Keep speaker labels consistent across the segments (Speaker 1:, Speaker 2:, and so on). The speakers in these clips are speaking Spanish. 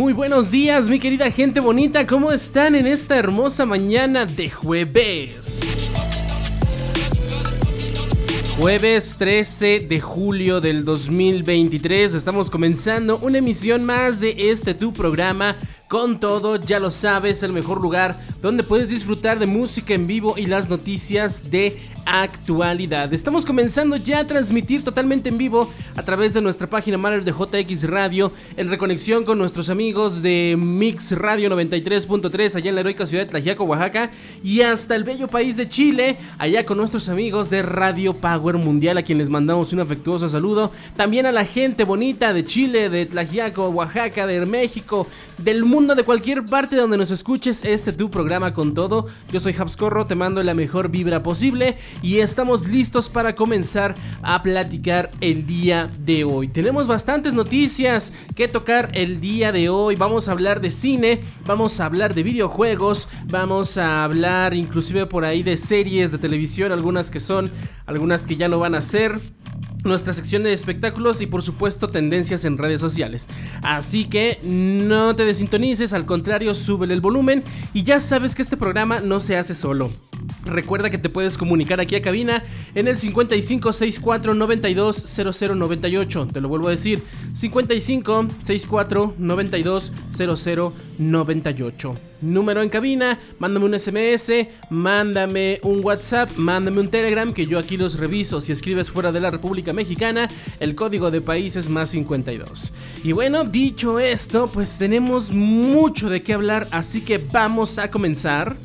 Speaker 1: Muy buenos días, mi querida gente bonita, ¿cómo están en esta hermosa mañana de jueves? Jueves 13 de julio del 2023, estamos comenzando una emisión más de este tu programa. Con todo, ya lo sabes, el mejor lugar donde puedes disfrutar de música en vivo y las noticias de actualidad. Estamos comenzando ya a transmitir totalmente en vivo a través de nuestra página madre de JX Radio, en reconexión con nuestros amigos de Mix Radio 93.3 allá en la heroica ciudad de Tlajiaco, Oaxaca, y hasta el bello país de Chile, allá con nuestros amigos de Radio Power Mundial, a quienes mandamos un afectuoso saludo. También a la gente bonita de Chile, de Tlajiaco, Oaxaca, de México, del mundo, de cualquier parte donde nos escuches este tu programa con todo. Yo soy Habscorro, te mando la mejor vibra posible y estamos listos para comenzar a platicar el día de hoy. Tenemos bastantes noticias que tocar el día de hoy. Vamos a hablar de cine, vamos a hablar de videojuegos, vamos a hablar inclusive por ahí de series de televisión, algunas que son, algunas que ya no van a ser nuestra sección de espectáculos y por supuesto tendencias en redes sociales. Así que no te desintonices, al contrario, súbele el volumen y ya sabes que este programa no se hace solo. Recuerda que te puedes comunicar aquí a cabina en el 5564 92 0098. Te lo vuelvo a decir, 55 64 92 0098. Número en cabina, mándame un SMS, mándame un WhatsApp, mándame un Telegram que yo aquí los reviso. Si escribes fuera de la República Mexicana, el código de país es más 52. Y bueno, dicho esto, pues tenemos mucho de qué hablar, así que vamos a comenzar.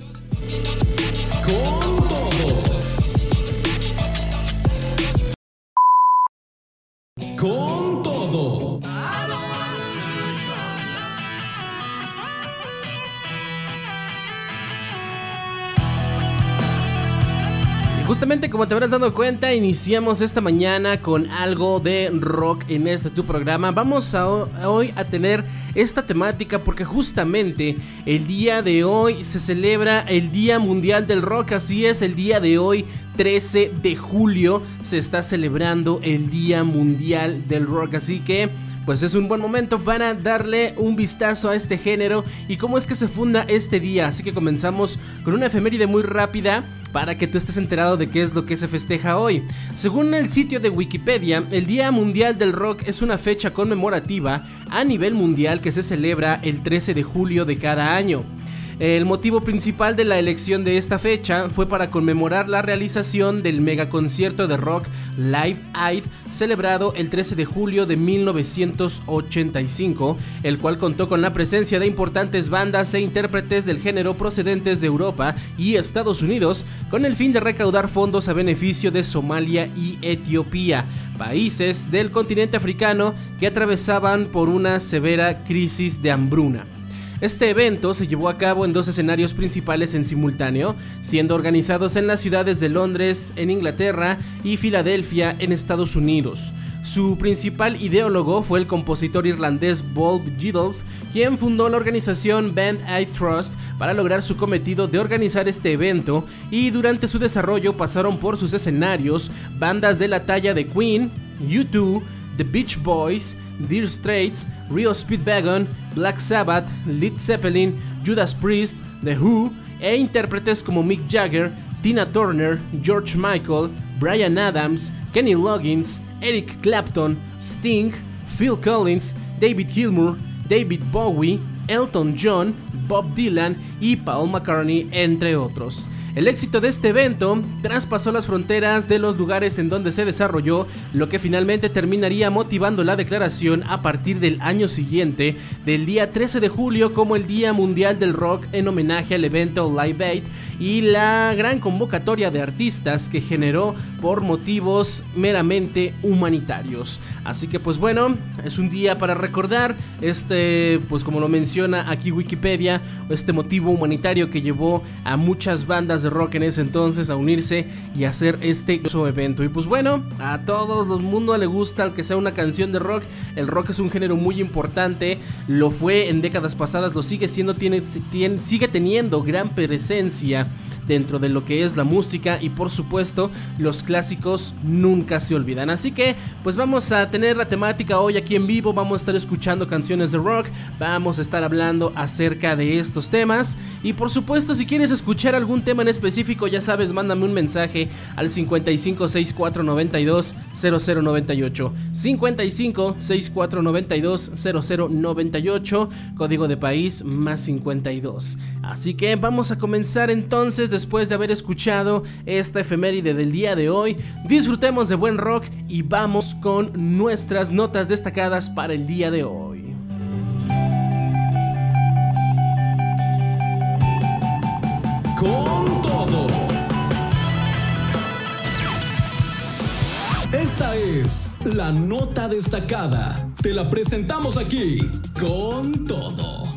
Speaker 1: Justamente como te habrás dado cuenta, iniciamos esta mañana con algo de rock en este tu programa. Vamos a, hoy a tener esta temática porque justamente el día de hoy se celebra el Día Mundial del Rock. Así es, el día de hoy 13 de julio se está celebrando el Día Mundial del Rock. Así que pues es un buen momento para darle un vistazo a este género y cómo es que se funda este día. Así que comenzamos con una efeméride muy rápida para que tú estés enterado de qué es lo que se festeja hoy. Según el sitio de Wikipedia, el Día Mundial del Rock es una fecha conmemorativa a nivel mundial que se celebra el 13 de julio de cada año. El motivo principal de la elección de esta fecha fue para conmemorar la realización del megaconcierto de rock Live Aid celebrado el 13 de julio de 1985, el cual contó con la presencia de importantes bandas e intérpretes del género procedentes de Europa y Estados Unidos, con el fin de recaudar fondos a beneficio de Somalia y Etiopía, países del continente africano que atravesaban por una severa crisis de hambruna. Este evento se llevó a cabo en dos escenarios principales en simultáneo, siendo organizados en las ciudades de Londres, en Inglaterra, y Filadelfia, en Estados Unidos. Su principal ideólogo fue el compositor irlandés Bob Geldof, quien fundó la organización Band Aid Trust para lograr su cometido de organizar este evento y durante su desarrollo pasaron por sus escenarios bandas de la talla de Queen, U2, The Beach Boys, Dear Straits, Rio Speedwagon, Black Sabbath, Led Zeppelin, Judas Priest, The Who e intérpretes como Mick Jagger, Tina Turner, George Michael, Brian Adams, Kenny Loggins, Eric Clapton, Sting, Phil Collins, David Gilmour, David Bowie, Elton John, Bob Dylan y Paul McCartney, entre otros. El éxito de este evento traspasó las fronteras de los lugares en donde se desarrolló, lo que finalmente terminaría motivando la declaración a partir del año siguiente, del día 13 de julio como el Día Mundial del Rock en homenaje al evento Live Aid y la gran convocatoria de artistas que generó por motivos meramente humanitarios. Así que pues bueno, es un día para recordar este, pues como lo menciona aquí Wikipedia, este motivo humanitario que llevó a muchas bandas de rock en ese entonces a unirse y hacer este evento. Y pues bueno, a todos los mundos le gusta que sea una canción de rock. El rock es un género muy importante, lo fue en décadas pasadas, lo sigue siendo, tiene sigue teniendo gran presencia dentro de lo que es la música y por supuesto los clásicos nunca se olvidan. Así que pues vamos a tener la temática hoy aquí en vivo, vamos a estar escuchando canciones de rock, vamos a estar hablando acerca de estos temas y por supuesto si quieres escuchar algún tema en específico ya sabes, mándame un mensaje al 55 6492 0098 55 6492 0098 código de país más 52. Así que vamos a comenzar entonces después de haber escuchado esta efeméride del día de hoy. Disfrutemos de buen rock y vamos con nuestras notas destacadas para el día de hoy.
Speaker 2: Con todo. Esta es la nota destacada. Te la presentamos aquí con todo.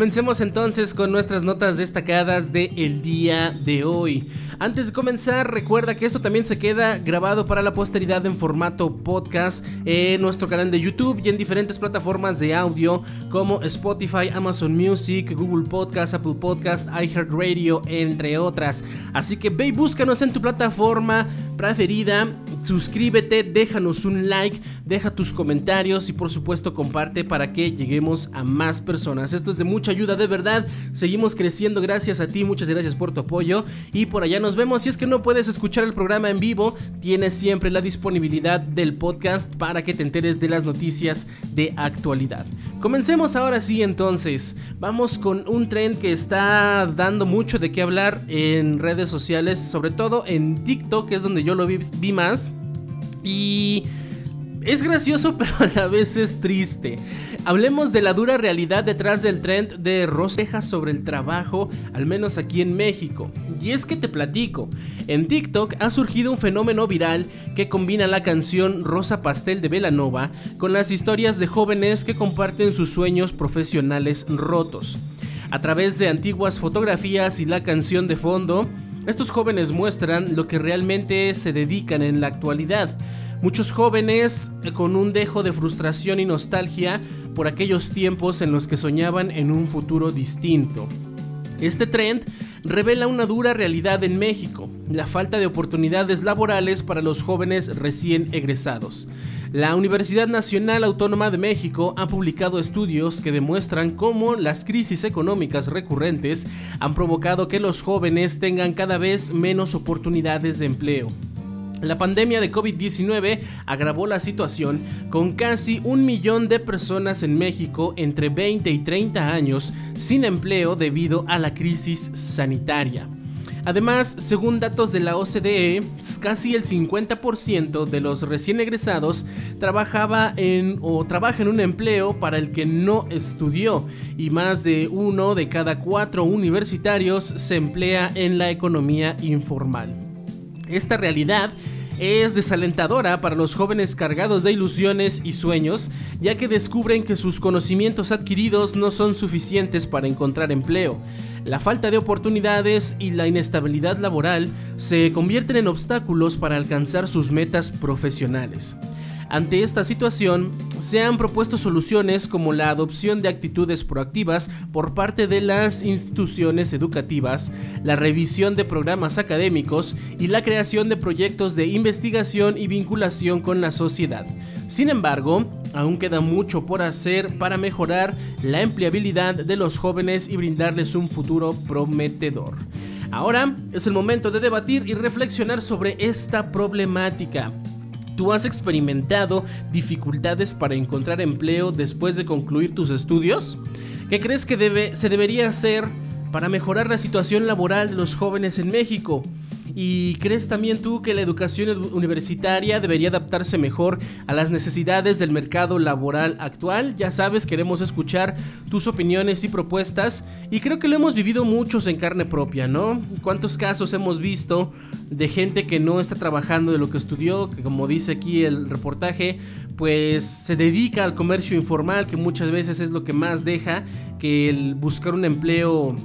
Speaker 1: Comencemos entonces con nuestras notas destacadas del el día de hoy. Antes de comenzar, recuerda que esto también se queda grabado para la posteridad en formato podcast en nuestro canal de YouTube y en diferentes plataformas de audio como Spotify, Amazon Music, Google Podcast, Apple Podcast, iHeartRadio, entre otras. Así que ve y búscanos en tu plataforma preferida, suscríbete, déjanos un like, deja tus comentarios y por supuesto comparte para que lleguemos a más personas. Esto es de mucha ayuda, de verdad. Seguimos creciendo gracias a ti, muchas gracias por tu apoyo. Y por allá nos vemos. Si es que no puedes escuchar el programa en vivo, tienes siempre la disponibilidad del podcast para que te enteres de las noticias de actualidad. Comencemos ahora sí entonces. Vamos con un tren que está dando mucho de qué hablar en redes sociales, sobre todo en TikTok, que es donde yo lo vi, vi más. Y es gracioso, pero a la vez es triste. Hablemos de la dura realidad detrás del trend de rosejas sobre el trabajo, al menos aquí en México. Y es que te platico, en TikTok ha surgido un fenómeno viral que combina la canción Rosa Pastel de Velanova con las historias de jóvenes que comparten sus sueños profesionales rotos. A través de antiguas fotografías y la canción de fondo, estos jóvenes muestran lo que realmente se dedican en la actualidad. Muchos jóvenes con un dejo de frustración y nostalgia por aquellos tiempos en los que soñaban en un futuro distinto. Este trend revela una dura realidad en México, la falta de oportunidades laborales para los jóvenes recién egresados. La Universidad Nacional Autónoma de México ha publicado estudios que demuestran cómo las crisis económicas recurrentes han provocado que los jóvenes tengan cada vez menos oportunidades de empleo. La pandemia de COVID-19 agravó la situación con casi un millón de personas en México entre 20 y 30 años sin empleo debido a la crisis sanitaria. Además, según datos de la OCDE, casi el 50% de los recién egresados trabajaba en o trabaja en un empleo para el que no estudió y más de uno de cada cuatro universitarios se emplea en la economía informal. Esta realidad es desalentadora para los jóvenes cargados de ilusiones y sueños, ya que descubren que sus conocimientos adquiridos no son suficientes para encontrar empleo. La falta de oportunidades y la inestabilidad laboral se convierten en obstáculos para alcanzar sus metas profesionales. Ante esta situación, se han propuesto soluciones como la adopción de actitudes proactivas por parte de las instituciones educativas, la revisión de programas académicos y la creación de proyectos de investigación y vinculación con la sociedad. Sin embargo, aún queda mucho por hacer para mejorar la empleabilidad de los jóvenes y brindarles un futuro prometedor. Ahora es el momento de debatir y reflexionar sobre esta problemática. ¿Tú has experimentado dificultades para encontrar empleo después de concluir tus estudios? ¿Qué crees que debe, se debería hacer para mejorar la situación laboral de los jóvenes en México? ¿Y crees también tú que la educación universitaria debería adaptarse mejor a las necesidades del mercado laboral actual? Ya sabes, queremos escuchar tus opiniones y propuestas y creo que lo hemos vivido muchos en carne propia, ¿no? ¿Cuántos casos hemos visto de gente que no está trabajando de lo que estudió, que como dice aquí el reportaje, pues se dedica al comercio informal, que muchas veces es lo que más deja que el buscar un empleo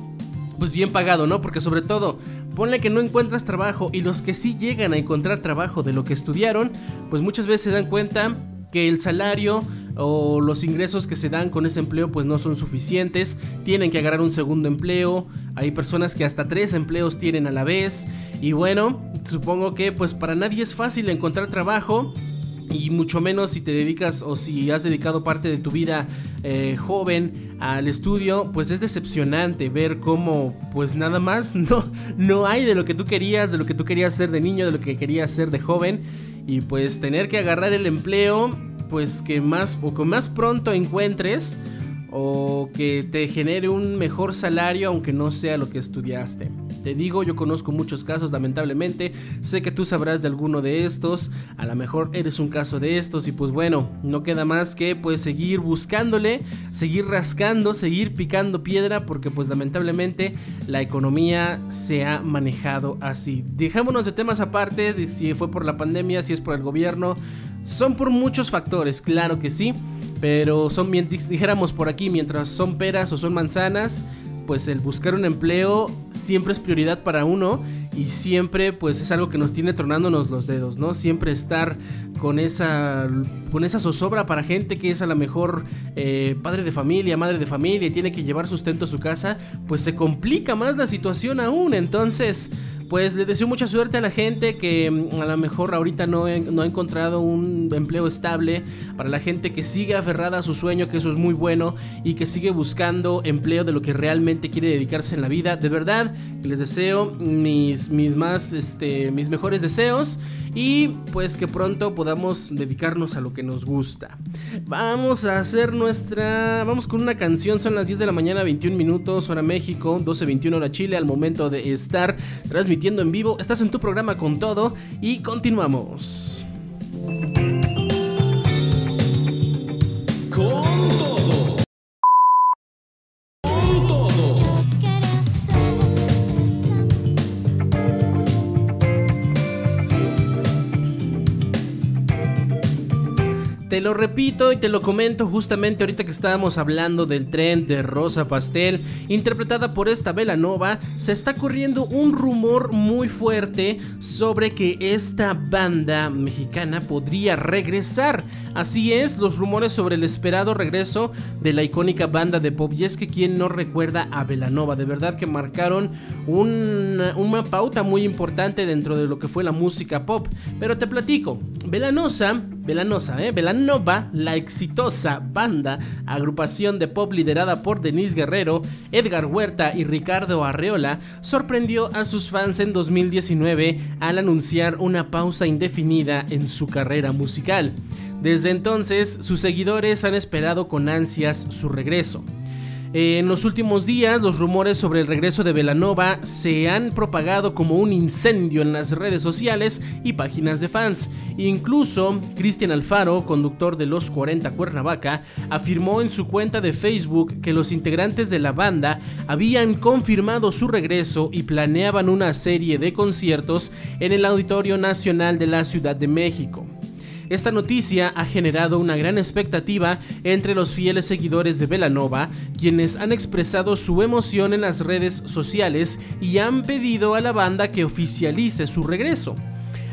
Speaker 1: pues bien pagado, ¿no? Porque sobre todo Ponle que no encuentras trabajo y los que sí llegan a encontrar trabajo de lo que estudiaron, pues muchas veces se dan cuenta que el salario o los ingresos que se dan con ese empleo pues no son suficientes, tienen que agarrar un segundo empleo, hay personas que hasta tres empleos tienen a la vez. Y bueno, supongo que pues para nadie es fácil encontrar trabajo y mucho menos si te dedicas o si has dedicado parte de tu vida eh, joven al estudio, pues es decepcionante ver cómo pues nada más no, no hay de lo que tú querías, de lo que tú querías ser de niño, de lo que querías ser de joven. Y pues tener que agarrar el empleo pues que más o que más pronto encuentres o que te genere un mejor salario aunque no sea lo que estudiaste. Te digo, yo conozco muchos casos lamentablemente, sé que tú sabrás de alguno de estos, a lo mejor eres un caso de estos y pues bueno, no queda más que pues seguir buscándole, seguir rascando, seguir picando piedra porque pues lamentablemente la economía se ha manejado así. Dejémonos de temas aparte, si fue por la pandemia, si es por el gobierno, son por muchos factores, claro que sí. Pero son, dijéramos por aquí, mientras son peras o son manzanas, pues el buscar un empleo siempre es prioridad para uno y siempre pues es algo que nos tiene tronándonos los dedos, ¿no? Siempre estar con esa, con esa zozobra para gente que es a lo mejor eh, padre de familia, madre de familia y tiene que llevar sustento a su casa, pues se complica más la situación aún, entonces pues le deseo mucha suerte a la gente que mm, a lo mejor ahorita no, no, ha encontrado un empleo estable, para la gente que sigue aferrada a su sueño, que eso es muy bueno, y que sigue buscando empleo de lo que realmente quiere dedicarse en la vida. De verdad, les deseo mis, mis más, este, mis mejores deseos y pues que pronto podamos dedicarnos a lo que nos gusta. Vamos a hacer nuestra... Vamos con una canción, son las 10 de la mañana, 21 minutos, hora México, 12.21 hora Chile, al momento de estar transmitiendo en vivo. Estás en tu programa con todo y continuamos. Te lo repito y te lo comento justamente ahorita que estábamos hablando del tren de Rosa Pastel, interpretada por esta Nova, se está corriendo un rumor muy fuerte sobre que esta banda mexicana podría regresar. Así es, los rumores sobre el esperado regreso de la icónica banda de pop. Y es que quien no recuerda a Velanova, de verdad que marcaron una, una pauta muy importante dentro de lo que fue la música pop. Pero te platico, Velanosa, Velanosa, ¿eh? Velanova, la exitosa banda, agrupación de pop liderada por Denise Guerrero, Edgar Huerta y Ricardo Arreola, sorprendió a sus fans en 2019 al anunciar una pausa indefinida en su carrera musical. Desde entonces, sus seguidores han esperado con ansias su regreso. En los últimos días, los rumores sobre el regreso de Velanova se han propagado como un incendio en las redes sociales y páginas de fans. Incluso, Cristian Alfaro, conductor de Los 40 Cuernavaca, afirmó en su cuenta de Facebook que los integrantes de la banda habían confirmado su regreso y planeaban una serie de conciertos en el Auditorio Nacional de la Ciudad de México. Esta noticia ha generado una gran expectativa entre los fieles seguidores de Velanova, quienes han expresado su emoción en las redes sociales y han pedido a la banda que oficialice su regreso.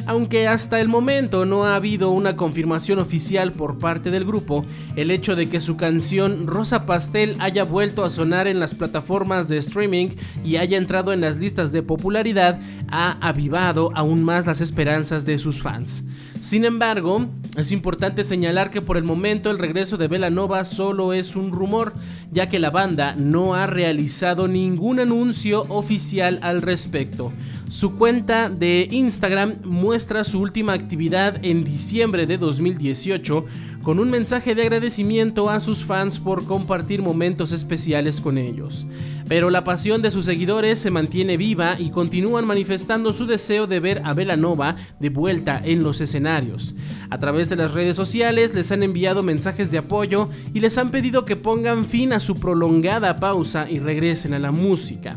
Speaker 1: Aunque hasta el momento no ha habido una confirmación oficial por parte del grupo, el hecho de que su canción Rosa Pastel haya vuelto a sonar en las plataformas de streaming y haya entrado en las listas de popularidad ha avivado aún más las esperanzas de sus fans. Sin embargo, es importante señalar que por el momento el regreso de Velanova solo es un rumor, ya que la banda no ha realizado ningún anuncio oficial al respecto. Su cuenta de Instagram muestra su última actividad en diciembre de 2018 con un mensaje de agradecimiento a sus fans por compartir momentos especiales con ellos. Pero la pasión de sus seguidores se mantiene viva y continúan manifestando su deseo de ver a Velanova de vuelta en los escenarios. A través de las redes sociales les han enviado mensajes de apoyo y les han pedido que pongan fin a su prolongada pausa y regresen a la música.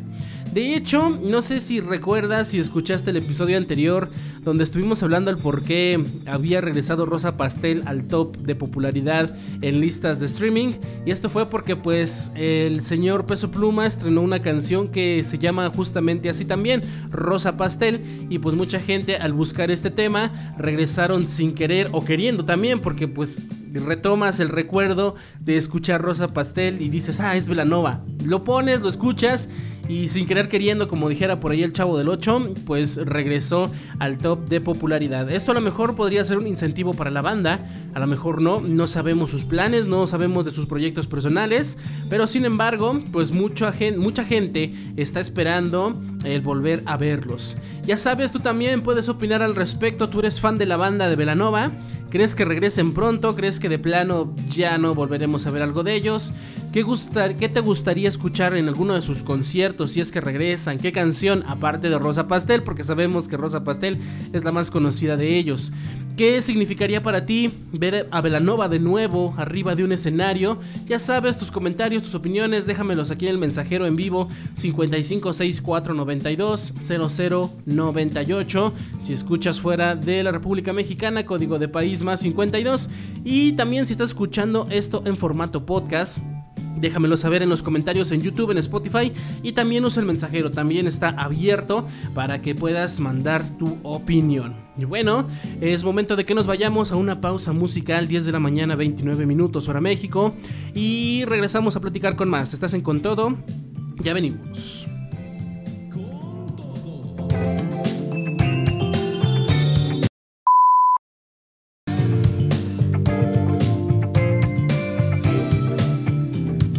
Speaker 1: De hecho, no sé si recuerdas si escuchaste el episodio anterior donde estuvimos hablando del por qué había regresado Rosa Pastel al top de popularidad en listas de streaming. Y esto fue porque pues el señor Peso Pluma estrenó una canción que se llama justamente así también, Rosa Pastel. Y pues mucha gente al buscar este tema regresaron sin querer o queriendo también porque pues retomas el recuerdo de escuchar Rosa Pastel y dices, ah, es Velanova. Lo pones, lo escuchas y sin querer queriendo, como dijera por ahí el chavo del 8, pues regresó al top de popularidad. Esto a lo mejor podría ser un incentivo para la banda, a lo mejor no, no sabemos sus planes, no sabemos de sus proyectos personales, pero sin embargo, pues mucha gente, mucha gente está esperando el volver a verlos. Ya sabes, tú también puedes opinar al respecto, tú eres fan de la banda de Velanova, ¿crees que regresen pronto? ¿Crees que de plano ya no volveremos a ver algo de ellos? ¿Qué, ¿Qué te gustaría escuchar en alguno de sus conciertos si es que regresan? ¿Qué canción aparte de Rosa Pastel? Porque sabemos que Rosa Pastel es la más conocida de ellos. ¿Qué significaría para ti ver a Velanova de nuevo arriba de un escenario? Ya sabes, tus comentarios, tus opiniones, déjamelos aquí en el mensajero en vivo 5564920098. Si escuchas fuera de la República Mexicana, código de país más 52. Y también si estás escuchando esto en formato podcast Déjamelo saber en los comentarios en YouTube, en Spotify y también usa el mensajero, también está abierto para que puedas mandar tu opinión. Y bueno, es momento de que nos vayamos a una pausa musical, 10 de la mañana, 29 minutos hora México, y regresamos a platicar con más. ¿Estás en con todo? Ya venimos.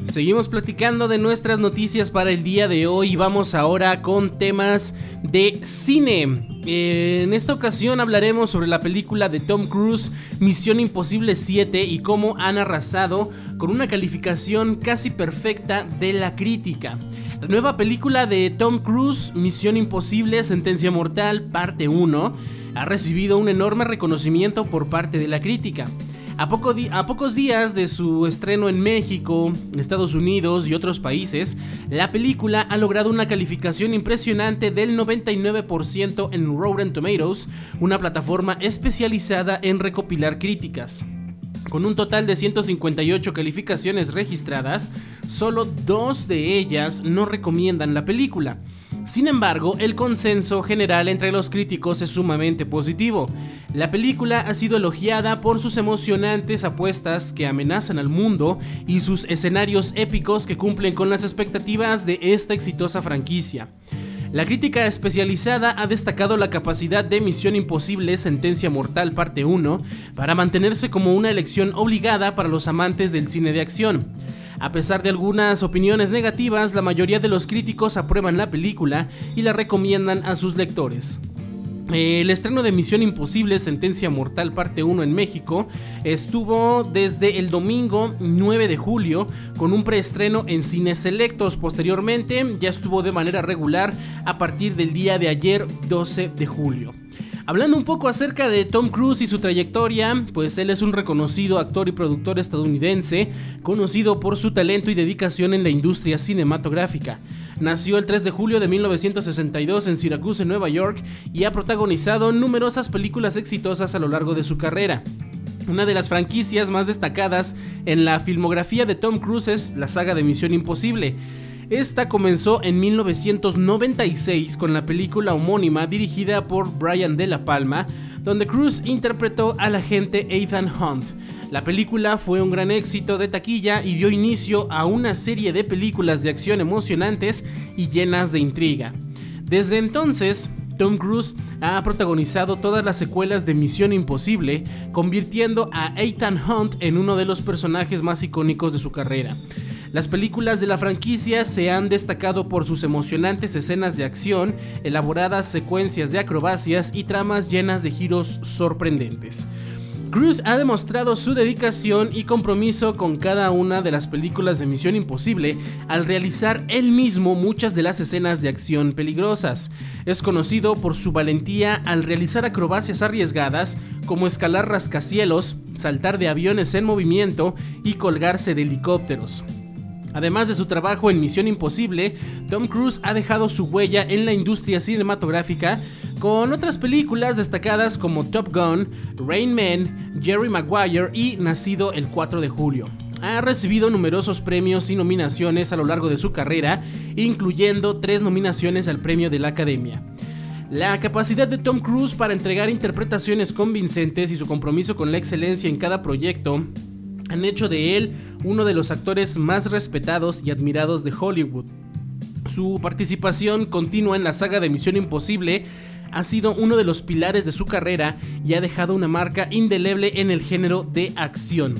Speaker 1: Seguimos platicando de nuestras noticias para el día de hoy. Vamos ahora con temas de cine. En esta ocasión hablaremos sobre la película de Tom Cruise, Misión Imposible 7, y cómo han arrasado con una calificación casi perfecta de la crítica. La nueva película de Tom Cruise, Misión Imposible, Sentencia Mortal, parte 1, ha recibido un enorme reconocimiento por parte de la crítica. A, pocos días de su estreno en México, Estados Unidos y otros países, la película ha logrado una calificación impresionante del 99% en Rotten Tomatoes, una plataforma especializada en recopilar críticas. Con un total de 158 calificaciones registradas, solo dos de ellas no recomiendan la película. Sin embargo, el consenso general entre los críticos es sumamente positivo. La película ha sido elogiada por sus emocionantes apuestas que amenazan al mundo y sus escenarios épicos que cumplen con las expectativas de esta exitosa franquicia. La crítica especializada ha destacado la capacidad de Misión Imposible Sentencia Mortal Parte 1 para mantenerse como una elección obligada para los amantes del cine de acción. A pesar de algunas opiniones negativas, la mayoría de los críticos aprueban la película y la recomiendan a sus lectores. El estreno de Misión Imposible, Sentencia Mortal Parte 1 en México estuvo desde el domingo 9 de julio con un preestreno en cines selectos. Posteriormente ya estuvo de manera regular a partir del día de ayer 12 de julio. Hablando un poco acerca de Tom Cruise y su trayectoria, pues él es un reconocido actor y productor estadounidense, conocido por su talento y dedicación en la industria cinematográfica. Nació el 3 de julio de 1962 en Syracuse, Nueva York, y ha protagonizado numerosas películas exitosas a lo largo de su carrera. Una de las franquicias más destacadas en la filmografía de Tom Cruise es la saga de Misión Imposible. Esta comenzó en 1996 con la película homónima dirigida por Brian De La Palma, donde Cruz interpretó al agente Ethan Hunt. La película fue un gran éxito de taquilla y dio inicio a una serie de películas de acción emocionantes y llenas de intriga. Desde entonces, Tom Cruise ha protagonizado todas las secuelas de Misión Imposible, convirtiendo a Ethan Hunt en uno de los personajes más icónicos de su carrera. Las películas de la franquicia se han destacado por sus emocionantes escenas de acción, elaboradas secuencias de acrobacias y tramas llenas de giros sorprendentes. Cruise ha demostrado su dedicación y compromiso con cada una de las películas de Misión Imposible al realizar él mismo muchas de las escenas de acción peligrosas. Es conocido por su valentía al realizar acrobacias arriesgadas como escalar rascacielos, saltar de aviones en movimiento y colgarse de helicópteros. Además de su trabajo en Misión Imposible, Tom Cruise ha dejado su huella en la industria cinematográfica con otras películas destacadas como Top Gun, Rain Man, Jerry Maguire y Nacido el 4 de julio. Ha recibido numerosos premios y nominaciones a lo largo de su carrera, incluyendo tres nominaciones al premio de la Academia. La capacidad de Tom Cruise para entregar interpretaciones convincentes y su compromiso con la excelencia en cada proyecto han hecho de él uno de los actores más respetados y admirados de Hollywood. Su participación continua en la saga de Misión Imposible ha sido uno de los pilares de su carrera y ha dejado una marca indeleble en el género de acción.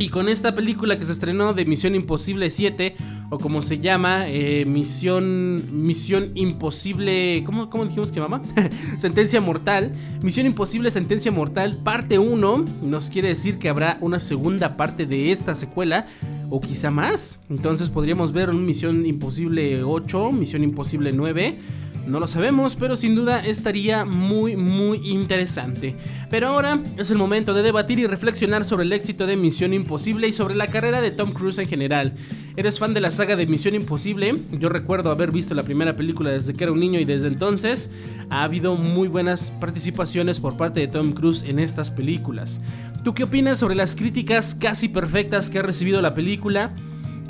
Speaker 1: Y con esta película que se estrenó de Misión Imposible 7, o como se llama, eh, Misión, Misión Imposible, ¿cómo, ¿cómo dijimos que llama? Sentencia Mortal. Misión Imposible Sentencia Mortal, parte 1, nos quiere decir que habrá una segunda parte de esta secuela, o quizá más. Entonces podríamos ver un Misión Imposible 8, Misión Imposible 9 no lo sabemos, pero sin duda estaría muy muy interesante. Pero ahora es el momento de debatir y reflexionar sobre el éxito de Misión Imposible y sobre la carrera de Tom Cruise en general. ¿Eres fan de la saga de Misión Imposible? Yo recuerdo haber visto la primera película desde que era un niño y desde entonces ha habido muy buenas participaciones por parte de Tom Cruise en estas películas. ¿Tú qué opinas sobre las críticas casi perfectas que ha recibido la película?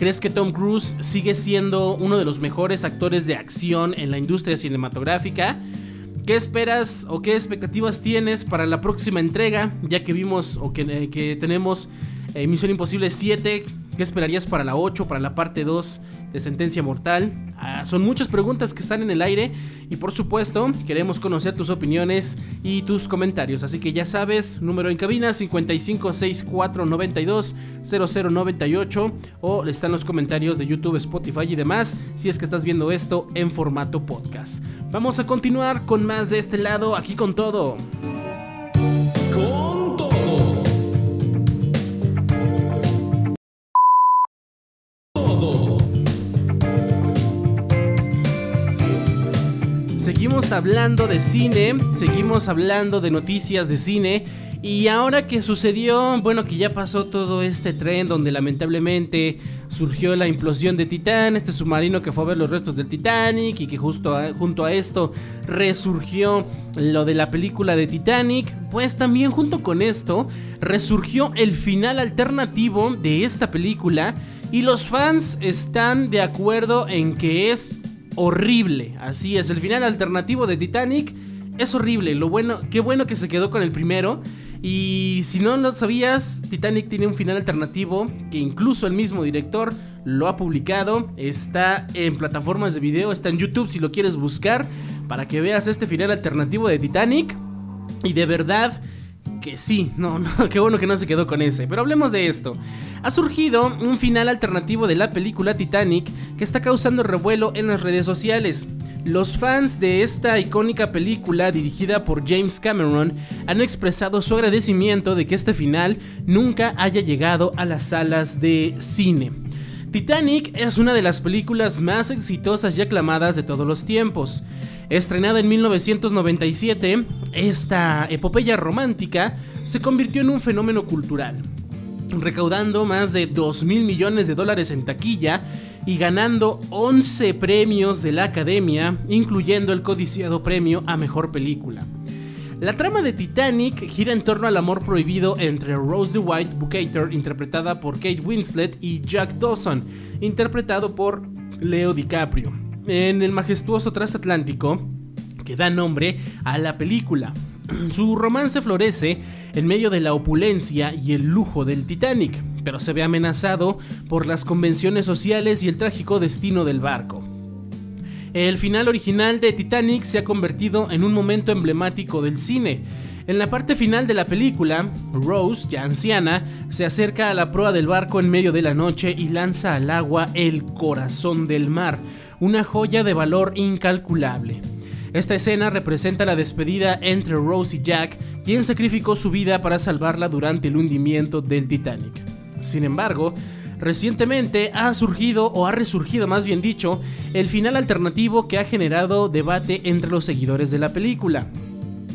Speaker 1: ¿Crees que Tom Cruise sigue siendo uno de los mejores actores de acción en la industria cinematográfica? ¿Qué esperas o qué expectativas tienes para la próxima entrega? Ya que vimos o que, eh, tenemos eh, Misión Imposible 7, ¿qué esperarías para la 8, para la parte 2? De sentencia mortal. Ah, son muchas preguntas que están en el aire y por supuesto queremos conocer tus opiniones y tus comentarios. Así que ya sabes, número en cabina 5564920098 o están los comentarios de YouTube, Spotify y demás si es que estás viendo esto en formato podcast. Vamos a continuar con más de este lado aquí con todo. Seguimos hablando de cine, seguimos hablando de noticias de cine. Y ahora que sucedió, bueno, que ya pasó todo este tren donde lamentablemente surgió la implosión de Titán, este submarino que fue a ver los restos del Titanic y que justo junto a esto resurgió lo de la película de Titanic, pues también junto con esto resurgió el final alternativo de esta película y los fans están de acuerdo en que es horrible. Así es, el final alternativo de Titanic es horrible. Lo bueno, qué bueno que se quedó con el primero. Y si no lo sabías, Titanic tiene un final alternativo que incluso el mismo director lo ha publicado. Está en plataformas de video, está en YouTube si lo quieres buscar para que veas este final alternativo de Titanic. Y de verdad que sí, no, no, qué bueno que no se quedó con ese. Pero hablemos de esto. Ha surgido un final alternativo de la película Titanic que está causando revuelo en las redes sociales. Los fans de esta icónica película dirigida por James Cameron han expresado su agradecimiento de que este final nunca haya llegado a las salas de cine. Titanic es una de las películas más exitosas y aclamadas de todos los tiempos. Estrenada en 1997, esta epopeya romántica se convirtió en un fenómeno cultural, recaudando más de 2 mil millones de dólares en taquilla y ganando 11 premios de la Academia, incluyendo el codiciado premio a Mejor Película. La trama de Titanic gira en torno al amor prohibido entre Rose White Bukater, interpretada por Kate Winslet, y Jack Dawson, interpretado por Leo DiCaprio en el majestuoso transatlántico que da nombre a la película. Su romance florece en medio de la opulencia y el lujo del Titanic, pero se ve amenazado por las convenciones sociales y el trágico destino del barco. El final original de Titanic se ha convertido en un momento emblemático del cine. En la parte final de la película, Rose, ya anciana, se acerca a la proa del barco en medio de la noche y lanza al agua el corazón del mar, una joya de valor incalculable. Esta escena representa la despedida entre Rose y Jack, quien sacrificó su vida para salvarla durante el hundimiento del Titanic. Sin embargo, recientemente ha surgido, o ha resurgido más bien dicho, el final alternativo que ha generado debate entre los seguidores de la película.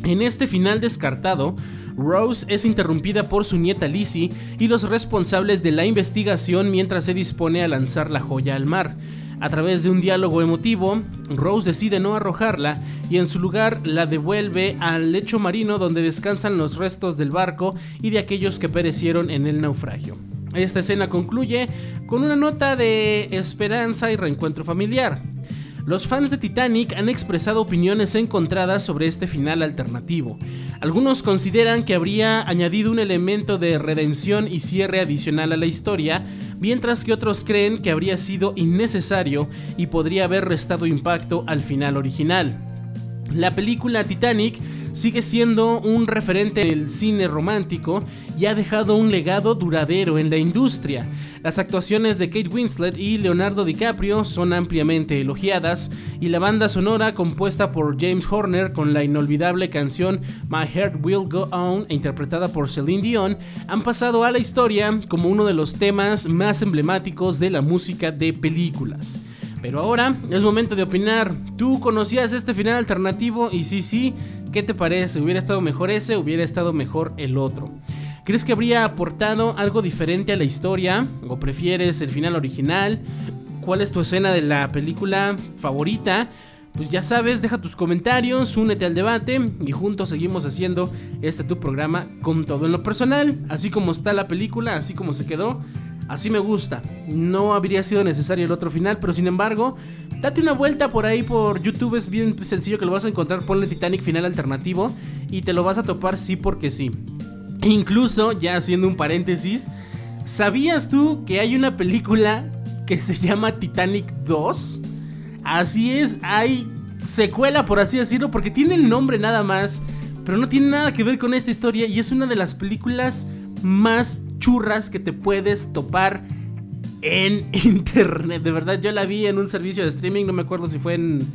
Speaker 1: En este final descartado, Rose es interrumpida por su nieta Lizzie y los responsables de la investigación mientras se dispone a lanzar la joya al mar. A través de un diálogo emotivo, Rose decide no arrojarla y en su lugar la devuelve al lecho marino donde descansan los restos del barco y de aquellos que perecieron en el naufragio. Esta escena concluye con una nota de esperanza y reencuentro familiar. Los fans de Titanic han expresado opiniones encontradas sobre este final alternativo. Algunos consideran que habría añadido un elemento de redención y cierre adicional a la historia, mientras que otros creen que habría sido innecesario y podría haber restado impacto al final original. La película Titanic sigue siendo un referente del cine romántico y ha dejado un legado duradero en la industria. Las actuaciones de Kate Winslet y Leonardo DiCaprio son ampliamente elogiadas y la banda sonora compuesta por James Horner con la inolvidable canción My Heart Will Go On interpretada por Celine Dion han pasado a la historia como uno de los temas más emblemáticos de la música de películas. Pero ahora es momento de opinar. ¿Tú conocías este final alternativo? Y sí, sí, ¿qué te parece? ¿Hubiera estado mejor ese? ¿Hubiera estado mejor el otro? ¿Crees que habría aportado algo diferente a la historia? ¿O prefieres el final original? ¿Cuál es tu escena de la película favorita? Pues ya sabes, deja tus comentarios, únete al debate y juntos seguimos haciendo este tu programa con todo en lo personal, así como está la película, así como se quedó. Así me gusta. No habría sido necesario el otro final, pero sin embargo, date una vuelta por ahí por YouTube. Es bien sencillo que lo vas a encontrar. Ponle Titanic final alternativo y te lo vas a topar sí porque sí. Incluso, ya haciendo un paréntesis, ¿sabías tú que hay una película que se llama Titanic 2? Así es, hay secuela por así decirlo, porque tiene el nombre nada más, pero no tiene nada que ver con esta historia y es una de las películas más churras que te puedes topar en internet. De verdad, yo la vi en un servicio de streaming, no me acuerdo si fue en...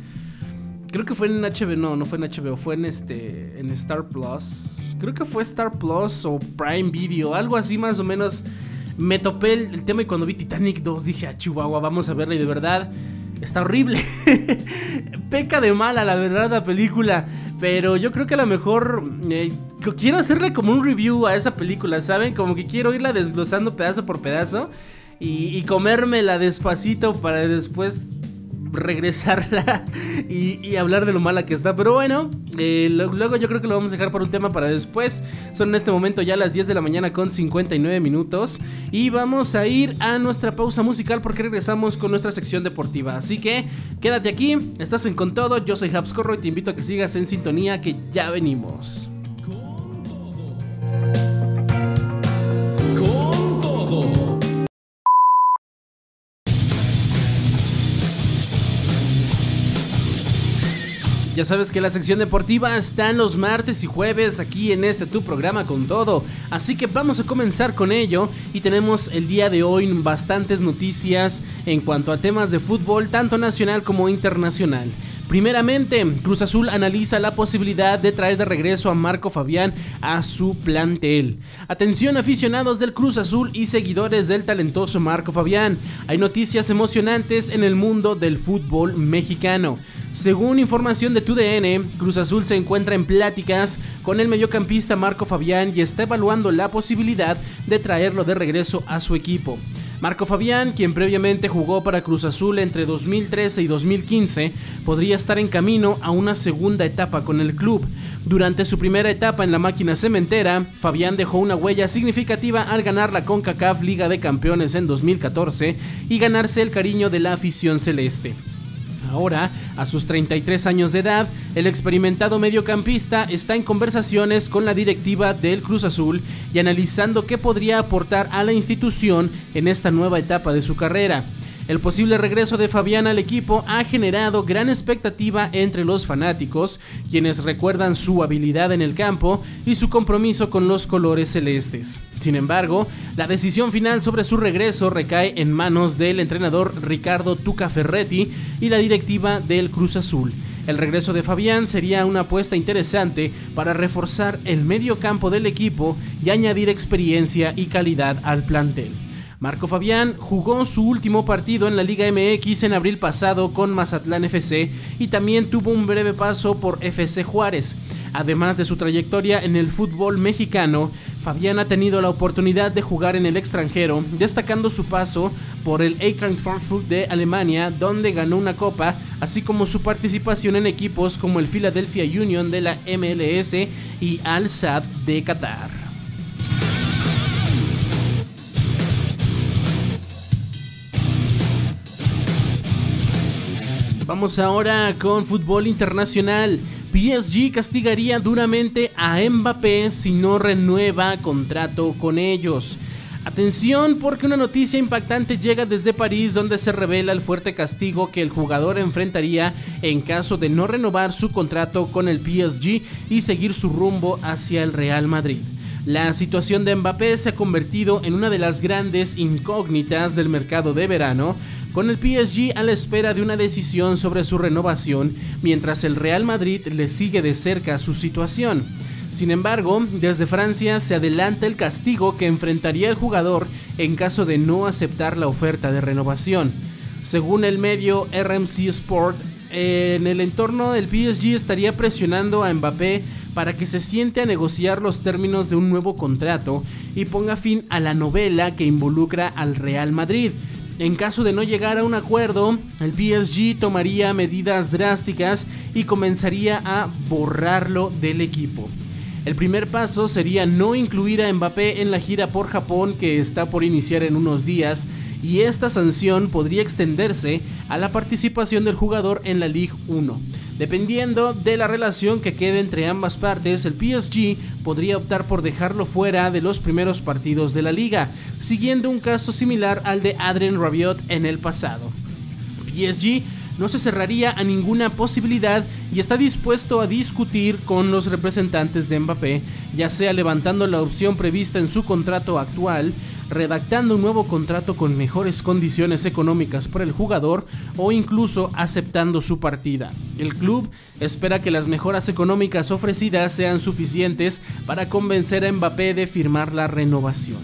Speaker 1: Creo que fue en HBO, no, no fue en HBO, fue en este en Star Plus. Creo que fue Star Plus o Prime Video, algo así más o menos. Me topé el, tema y cuando vi Titanic 2 dije, a ah, Chihuahua, vamos a verla y de verdad está horrible. Peca de mala, la verdad, la película. Pero yo creo que a lo mejor eh, quiero hacerle como un review a esa película, ¿saben? Como que quiero irla desglosando pedazo por pedazo y, y comérmela despacito para después regresarla y, hablar de lo mala que está. Pero bueno, eh, luego yo creo que lo vamos a dejar para un tema para después. Son en este momento ya las 10 de la mañana con 59 minutos. Y vamos a ir a nuestra pausa musical porque regresamos con nuestra sección deportiva. Así que quédate aquí, estás en con todo. Yo soy Habscorro y te invito a que sigas en sintonía que ya venimos. Ya sabes que la sección deportiva está los martes y jueves aquí en este tu programa con todo. Así que vamos a comenzar con ello y tenemos el día de hoy bastantes noticias en cuanto a temas de fútbol tanto nacional como internacional. Primeramente, Cruz Azul analiza la posibilidad de traer de regreso a Marco Fabián a su plantel. Atención aficionados del Cruz Azul y seguidores del talentoso Marco Fabián. Hay noticias emocionantes en el mundo del fútbol mexicano. Según información de TUDN, Cruz Azul se encuentra en pláticas con el mediocampista Marco Fabián y está evaluando la posibilidad de traerlo de regreso a su equipo. Marco Fabián, quien previamente jugó para Cruz Azul entre 2013 y 2015, podría estar en camino a una segunda etapa con el club. Durante su primera etapa en la máquina cementera, Fabián dejó una huella significativa al ganar la CONCACAF Liga de Campeones en 2014 y ganarse el cariño de la afición celeste. Ahora, a sus 33 años de edad, el experimentado mediocampista está en conversaciones con la directiva del Cruz Azul y analizando qué podría aportar a la institución en esta nueva etapa de su carrera. El posible regreso de Fabián al equipo ha generado gran expectativa entre los fanáticos, quienes recuerdan su habilidad en el campo y su compromiso con los colores celestes. Sin embargo, la decisión final sobre su regreso recae en manos del entrenador Ricardo Tuca Ferretti y la directiva del Cruz Azul. El regreso de Fabián sería una apuesta interesante para reforzar el medio campo del equipo y añadir experiencia y calidad al plantel. Marco Fabián jugó su último partido en la Liga MX en abril pasado con Mazatlán FC y también tuvo un breve paso por FC Juárez. Además de su trayectoria en el fútbol mexicano, Fabián ha tenido la oportunidad de jugar en el extranjero, destacando su paso por el Eintracht Frankfurt de Alemania, donde ganó una copa, así como su participación en equipos como el Philadelphia Union de la MLS y Al Sadd de Qatar. Vamos ahora con fútbol internacional. PSG castigaría duramente a Mbappé si no renueva contrato con ellos. Atención porque una noticia impactante llega desde París donde se revela el fuerte castigo que el jugador enfrentaría en caso de no renovar su contrato con el PSG y seguir su rumbo hacia el Real Madrid. La situación de Mbappé se ha convertido en una de las grandes incógnitas del mercado de verano, con el PSG a la espera de una decisión sobre su renovación, mientras el Real Madrid le sigue de cerca su situación. Sin embargo, desde Francia se adelanta el castigo que enfrentaría el jugador en caso de no aceptar la oferta de renovación. Según el medio RMC Sport, en el entorno del PSG estaría presionando a Mbappé para que se siente a negociar los términos de un nuevo contrato y ponga fin a la novela que involucra al Real Madrid. En caso de no llegar a un acuerdo, el PSG tomaría medidas drásticas y comenzaría a borrarlo del equipo. El primer paso sería no incluir a Mbappé en la gira por Japón que está por iniciar en unos días y esta sanción podría extenderse a la participación del jugador en la Ligue 1. Dependiendo de la relación que quede entre ambas partes, el PSG podría optar por dejarlo fuera de los primeros partidos de la liga, siguiendo un caso similar al de Adrien Rabiot en el pasado. PSG no se cerraría a ninguna posibilidad y está dispuesto a discutir con los representantes de Mbappé, ya sea levantando la opción prevista en su contrato actual, redactando un nuevo contrato con mejores condiciones económicas para el jugador o incluso aceptando su partida. El club espera que las mejoras económicas ofrecidas sean suficientes para convencer a Mbappé de firmar la renovación.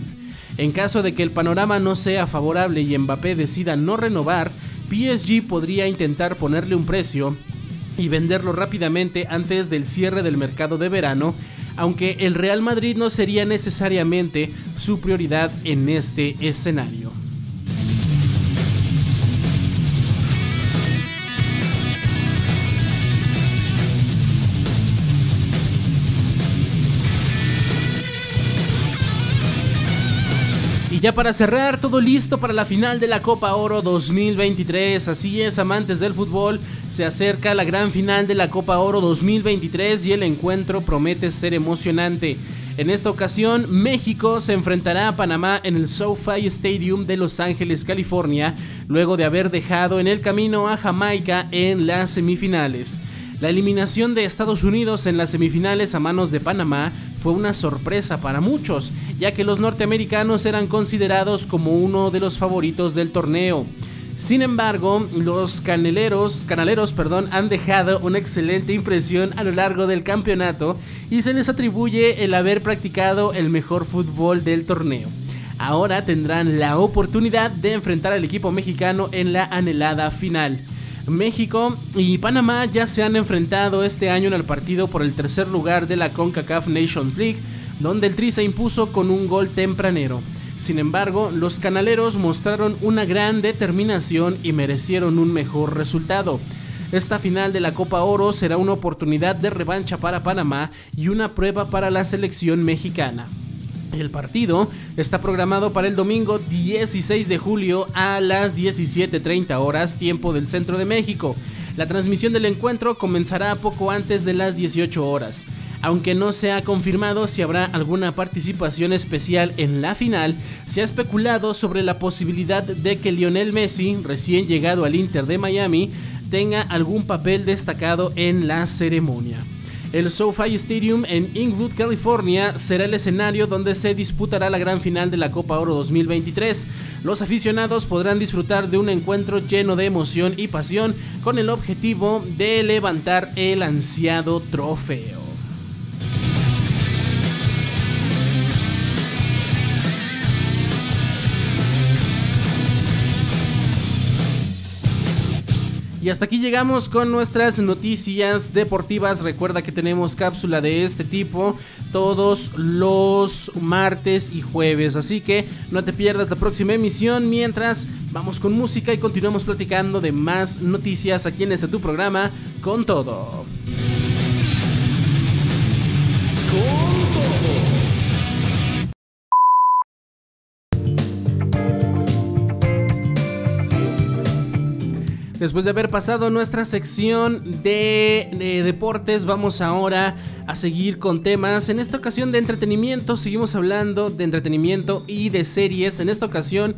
Speaker 1: En caso de que el panorama no sea favorable y Mbappé decida no renovar, PSG podría intentar ponerle un precio y venderlo rápidamente antes del cierre del mercado de verano aunque el Real Madrid no sería necesariamente su prioridad en este escenario. Ya para cerrar, todo listo para la final de la Copa Oro 2023. Así es, amantes del fútbol, se acerca la gran final de la Copa Oro 2023 y el encuentro promete ser emocionante. En esta ocasión, México se enfrentará a Panamá en el SoFi Stadium de Los Ángeles, California, luego de haber dejado en el camino a Jamaica en las semifinales. La eliminación de Estados Unidos en las semifinales a manos de Panamá fue una sorpresa para muchos, ya que los norteamericanos eran considerados como uno de los favoritos del torneo. Sin embargo, los caneleros, canaleros perdón, han dejado una excelente impresión a lo largo del campeonato y se les atribuye el haber practicado el mejor fútbol del torneo. Ahora tendrán la oportunidad de enfrentar al equipo mexicano en la anhelada final. México y Panamá ya se han enfrentado este año en el partido por el tercer lugar de la CONCACAF Nations League, donde el Tri se impuso con un gol tempranero. Sin embargo, los canaleros mostraron una gran determinación y merecieron un mejor resultado. Esta final de la Copa Oro será una oportunidad de revancha para Panamá y una prueba para la selección mexicana. El partido está programado para el domingo 16 de julio a las 17.30 horas tiempo del centro de México. La transmisión del encuentro comenzará poco antes de las 18 horas. Aunque no se ha confirmado si habrá alguna participación especial en la final, se ha especulado sobre la posibilidad de que Lionel Messi, recién llegado al Inter de Miami, tenga algún papel destacado en la ceremonia. El SoFi Stadium en Inglewood, California, será el escenario donde se disputará la gran final de la Copa Oro 2023. Los aficionados podrán disfrutar de un encuentro lleno de emoción y pasión con el objetivo de levantar el ansiado trofeo. Y hasta aquí llegamos con nuestras noticias deportivas. Recuerda que tenemos cápsula de este tipo todos los martes y jueves. Así que no te pierdas la próxima emisión mientras vamos con música y continuamos platicando de más noticias aquí en este tu programa con todo. Después de haber pasado nuestra sección de, deportes, vamos ahora a seguir con temas. En esta ocasión de entretenimiento, seguimos hablando de entretenimiento y de series. En esta ocasión,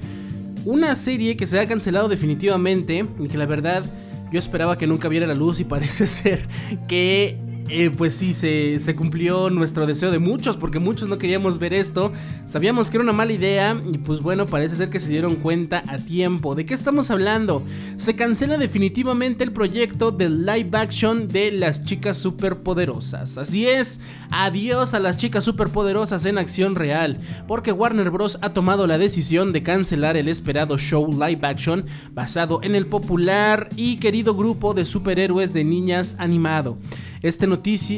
Speaker 1: una serie que se ha cancelado definitivamente y que la verdad yo esperaba que nunca viera la luz y parece ser que eh, pues sí, se, cumplió nuestro deseo de muchos, porque muchos no queríamos ver esto. Sabíamos que era una mala idea y pues bueno, parece ser que se dieron cuenta a tiempo. ¿De qué estamos hablando? Se cancela definitivamente el proyecto de live action de las chicas superpoderosas. Así es, adiós a las chicas superpoderosas en acción real, porque Warner Bros. ha tomado la decisión de cancelar el esperado show live action basado en el popular y querido grupo de superhéroes de niñas animado. Este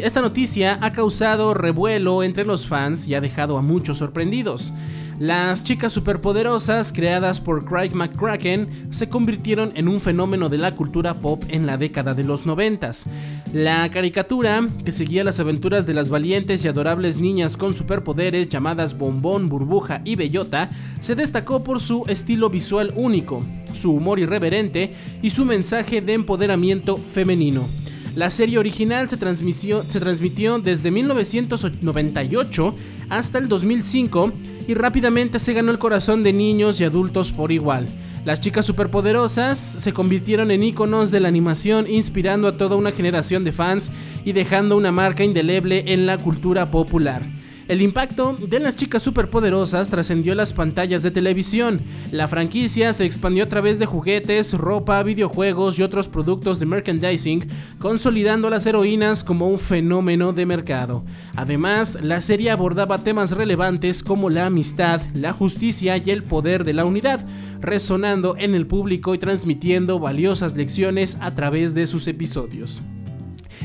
Speaker 1: esta noticia ha causado revuelo entre los fans y ha dejado a muchos sorprendidos. Las chicas superpoderosas, creadas por Craig McCracken, se convirtieron en un fenómeno de la cultura pop en la década de los noventas. La caricatura, que seguía las aventuras de las valientes y adorables niñas con superpoderes llamadas Bombón, Burbuja y Bellota, se destacó por su estilo visual único, su humor irreverente y su mensaje de empoderamiento femenino. La serie original se se transmitió desde 1998 hasta el 2005 y rápidamente se ganó el corazón de niños y adultos por igual. Las chicas superpoderosas se convirtieron en iconos de la animación, inspirando a toda una generación de fans y dejando una marca indeleble en la cultura popular. El impacto de las chicas superpoderosas trascendió las pantallas de televisión. La franquicia se expandió a través de juguetes, ropa, videojuegos y otros productos de merchandising, consolidando a las heroínas como un fenómeno de mercado. Además, la serie abordaba temas relevantes como la amistad, la justicia y el poder de la unidad, resonando en el público y transmitiendo valiosas lecciones a través de sus episodios.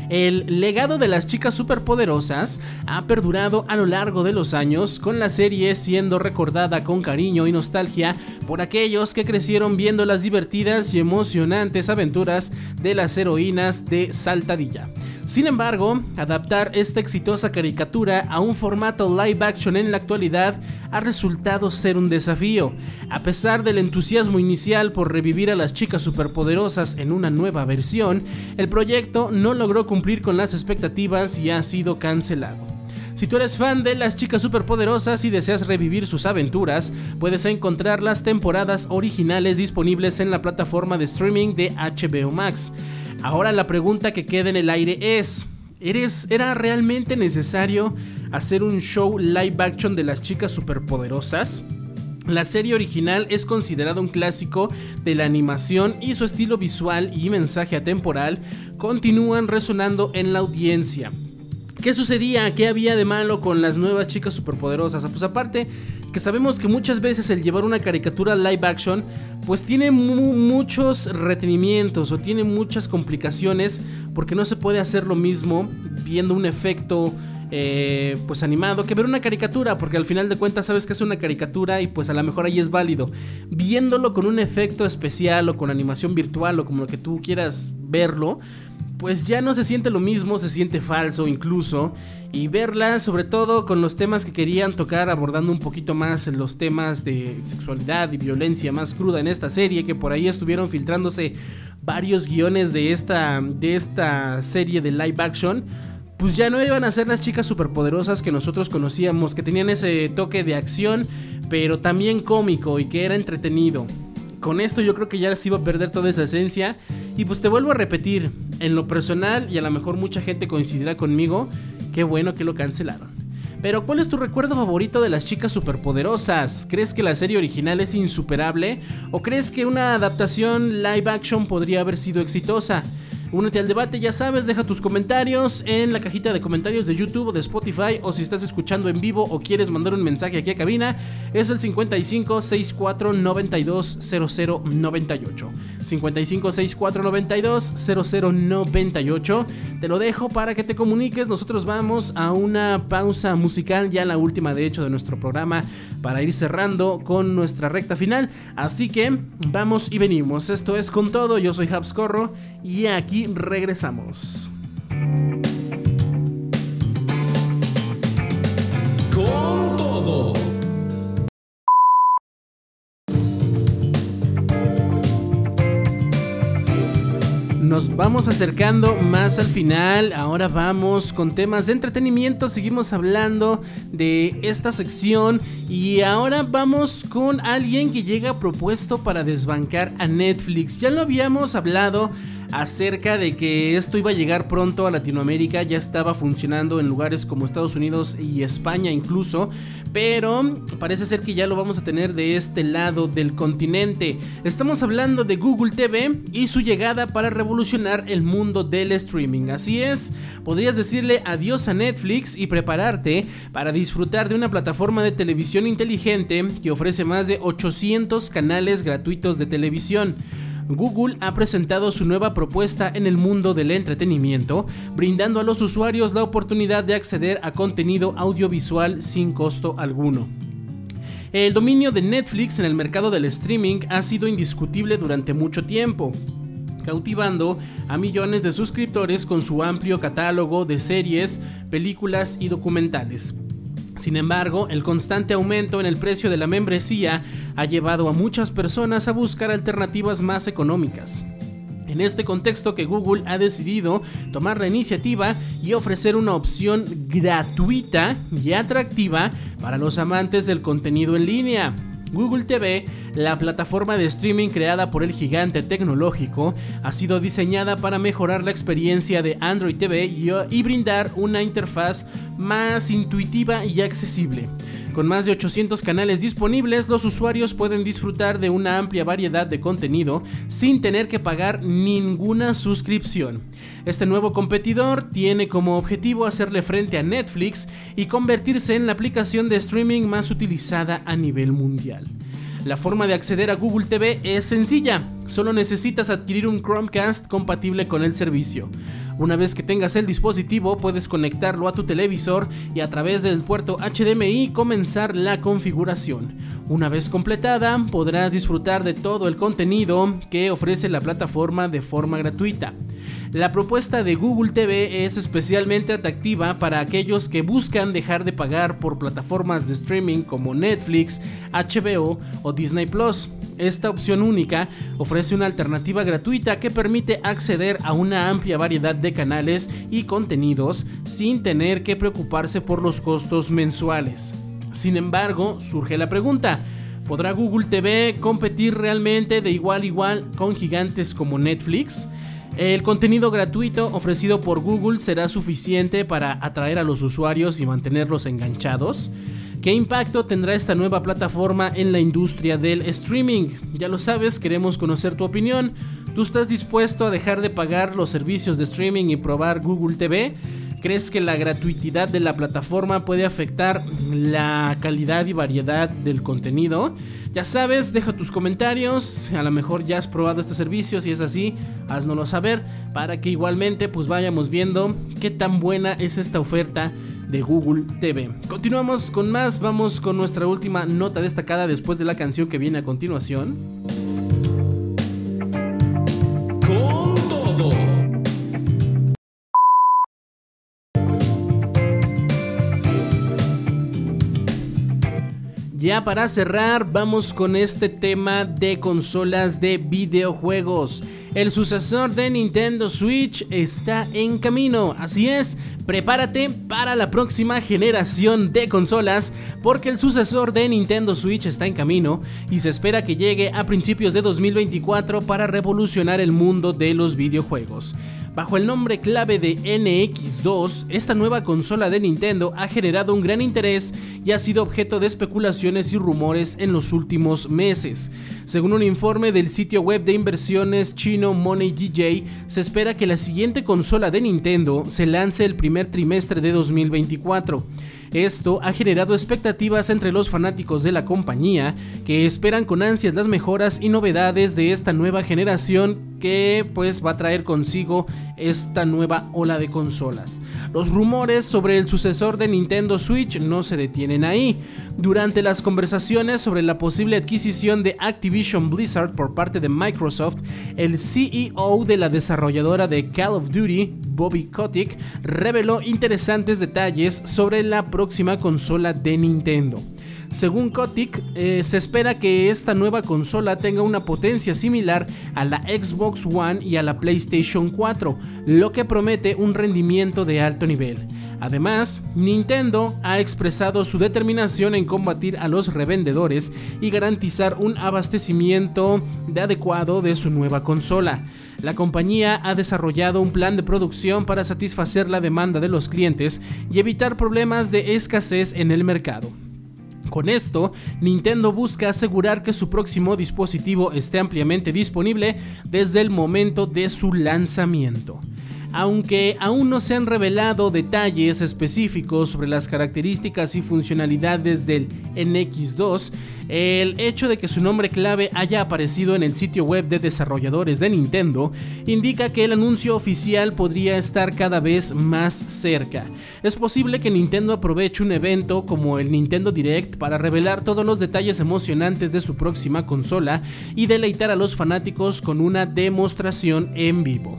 Speaker 1: El legado de las chicas superpoderosas ha perdurado a lo largo de los años, con la serie siendo recordada con cariño y nostalgia por aquellos que crecieron viendo las divertidas y emocionantes aventuras de las heroínas de Saltadilla. Sin embargo, adaptar esta exitosa caricatura a un formato live action en la actualidad ha resultado ser un desafío. A pesar del entusiasmo inicial por revivir a las chicas superpoderosas en una nueva versión, el proyecto no logró cumplir con las expectativas y ha sido cancelado. Si tú eres fan de las chicas superpoderosas y deseas revivir sus aventuras, puedes encontrar las temporadas originales disponibles en la plataforma de streaming de HBO Max. Ahora la pregunta que queda en el aire es, ¿eres, ¿era realmente necesario hacer un show live action de las chicas superpoderosas? La serie original es considerada un clásico de la animación y su estilo visual y mensaje atemporal continúan resonando en la audiencia. ¿Qué sucedía? ¿Qué había de malo con las nuevas chicas superpoderosas? Pues aparte que sabemos que muchas veces el llevar una caricatura live action pues tiene muchos retenimientos o tiene muchas complicaciones porque no se puede hacer lo mismo viendo un efecto eh, pues animado que ver una caricatura, porque al final de cuentas sabes que es una caricatura y pues a lo mejor ahí es válido. Viéndolo con un efecto especial o con animación virtual o como lo que tú quieras verlo, pues ya no se siente lo mismo, se siente falso incluso. Y verla sobre todo con los temas que querían tocar, abordando un poquito más los temas de sexualidad y violencia más cruda en esta serie, que por ahí estuvieron filtrándose varios guiones de esta, de esta serie de live action pues ya no iban a ser las chicas superpoderosas que nosotros conocíamos, que tenían ese toque de acción, pero también cómico y que era entretenido. Con esto yo creo que ya se iba a perder toda esa esencia. Y pues te vuelvo a repetir, en lo personal, y a lo mejor mucha gente coincidirá conmigo, qué bueno que lo cancelaron. Pero ¿cuál es tu recuerdo favorito de las chicas superpoderosas? ¿Crees que la serie original es insuperable? ¿O crees que una adaptación live action podría haber sido exitosa? Únete al debate, ya sabes, deja tus comentarios en la cajita de comentarios de YouTube o de Spotify o si estás escuchando en vivo o quieres mandar un mensaje aquí a cabina, es el 55 64 92 00 98. 55 64 92 00 98. Te lo dejo para que te comuniques. Nosotros vamos a una pausa musical, ya la última de hecho de nuestro programa, para ir cerrando con nuestra recta final. Así que vamos y venimos. Esto es con todo. Yo soy Habs Corro y aquí regresamos.
Speaker 2: Con todo.
Speaker 1: Nos vamos acercando más al final, ahora vamos con temas de entretenimiento, seguimos hablando de esta sección y ahora vamos con alguien que llega propuesto para desbancar a Netflix. Ya lo habíamos hablado acerca de que esto iba a llegar pronto a Latinoamérica, ya estaba funcionando en lugares como Estados Unidos y España incluso, pero parece ser que ya lo vamos a tener de este lado del continente. Estamos hablando de Google TV y su llegada para revolucionar el mundo del streaming. Así es, podrías decirle adiós a Netflix y prepararte para disfrutar de una plataforma de televisión inteligente que ofrece más de 800 canales gratuitos de televisión. Google ha presentado su nueva propuesta en el mundo del entretenimiento, brindando a los usuarios la oportunidad de acceder a contenido audiovisual sin costo alguno. El dominio de Netflix en el mercado del streaming ha sido indiscutible durante mucho tiempo cautivando a millones de suscriptores con su amplio catálogo de series, películas y documentales. Sin embargo, el constante aumento en el precio de la membresía ha llevado a muchas personas a buscar alternativas más económicas. En este contexto que Google ha decidido tomar la iniciativa y ofrecer una opción gratuita y atractiva para los amantes del contenido en línea. Google TV, la plataforma de streaming creada por el gigante tecnológico, ha sido diseñada para mejorar la experiencia de Android TV y, brindar una interfaz más intuitiva y accesible. Con más de 800 canales disponibles, los usuarios pueden disfrutar de una amplia variedad de contenido sin tener que pagar ninguna suscripción. Este nuevo competidor tiene como objetivo hacerle frente a Netflix y convertirse en la aplicación de streaming más utilizada a nivel mundial. La forma de acceder a Google TV es sencilla, solo necesitas adquirir un Chromecast compatible con el servicio. Una vez que tengas el dispositivo puedes conectarlo a tu televisor y a través del puerto HDMI comenzar la configuración. Una vez completada podrás disfrutar de todo el contenido que ofrece la plataforma de forma gratuita. La propuesta de Google TV es especialmente atractiva para aquellos que buscan dejar de pagar por plataformas de streaming como Netflix, HBO o Disney Plus. Esta opción única ofrece una alternativa gratuita que permite acceder a una amplia variedad de canales y contenidos sin tener que preocuparse por los costos mensuales. Sin embargo, surge la pregunta, ¿podrá Google TV competir realmente de igual a igual con gigantes como Netflix? El contenido gratuito ofrecido por Google será suficiente para atraer a los usuarios y mantenerlos enganchados. ¿Qué impacto tendrá esta nueva plataforma en la industria del streaming? Ya lo sabes, queremos conocer tu opinión. ¿Tú estás dispuesto a dejar de pagar los servicios de streaming y probar Google TV? ¿Crees que la gratuidad de la plataforma puede afectar la calidad y variedad del contenido? Ya sabes, deja tus comentarios, a lo mejor ya has probado este servicio, si es así, haznoslo saber para que igualmente pues vayamos viendo qué tan buena es esta oferta de Google TV. Continuamos con más, vamos con nuestra última nota destacada después de la canción que viene a continuación. Ya para cerrar, vamos con este tema de consolas de videojuegos. El sucesor de Nintendo Switch está en camino. Así es, prepárate para la próxima generación de consolas porque el sucesor de Nintendo Switch está en camino y se espera que llegue a principios de 2024 para revolucionar el mundo de los videojuegos. Bajo el nombre clave de NX2, esta nueva consola de Nintendo ha generado un gran interés y ha sido objeto de especulaciones y rumores en los últimos meses. Según un informe del sitio web de inversiones chino Money DJ, se espera que la siguiente consola de Nintendo se lance el primer trimestre de 2024. Esto ha generado expectativas entre los fanáticos de la compañía que esperan con ansias las mejoras y novedades de esta nueva generación que pues va a traer consigo esta nueva ola de consolas. Los rumores sobre el sucesor de Nintendo Switch no se detienen ahí. Durante las conversaciones sobre la posible adquisición de Activision Blizzard por parte de Microsoft, el CEO de la desarrolladora de Call of Duty, Bobby Kotick, reveló interesantes detalles sobre la próxima consola de Nintendo. Según Kotick, eh, se espera que esta nueva consola tenga una potencia similar a la Xbox One y a la PlayStation 4, lo que promete un rendimiento de alto nivel. Además, Nintendo ha expresado su determinación en combatir a los revendedores y garantizar un abastecimiento de adecuado de su nueva consola. La compañía ha desarrollado un plan de producción para satisfacer la demanda de los clientes y evitar problemas de escasez en el mercado. Con esto, Nintendo busca asegurar que su próximo dispositivo esté ampliamente disponible desde el momento de su lanzamiento. Aunque aún no se han revelado detalles específicos sobre las características y funcionalidades del NX2, el hecho de que su nombre clave haya aparecido en el sitio web de desarrolladores de Nintendo indica que el anuncio oficial podría estar cada vez más cerca. Es posible que Nintendo aproveche un evento como el Nintendo Direct para revelar todos los detalles emocionantes de su próxima consola y deleitar a los fanáticos con una demostración en vivo.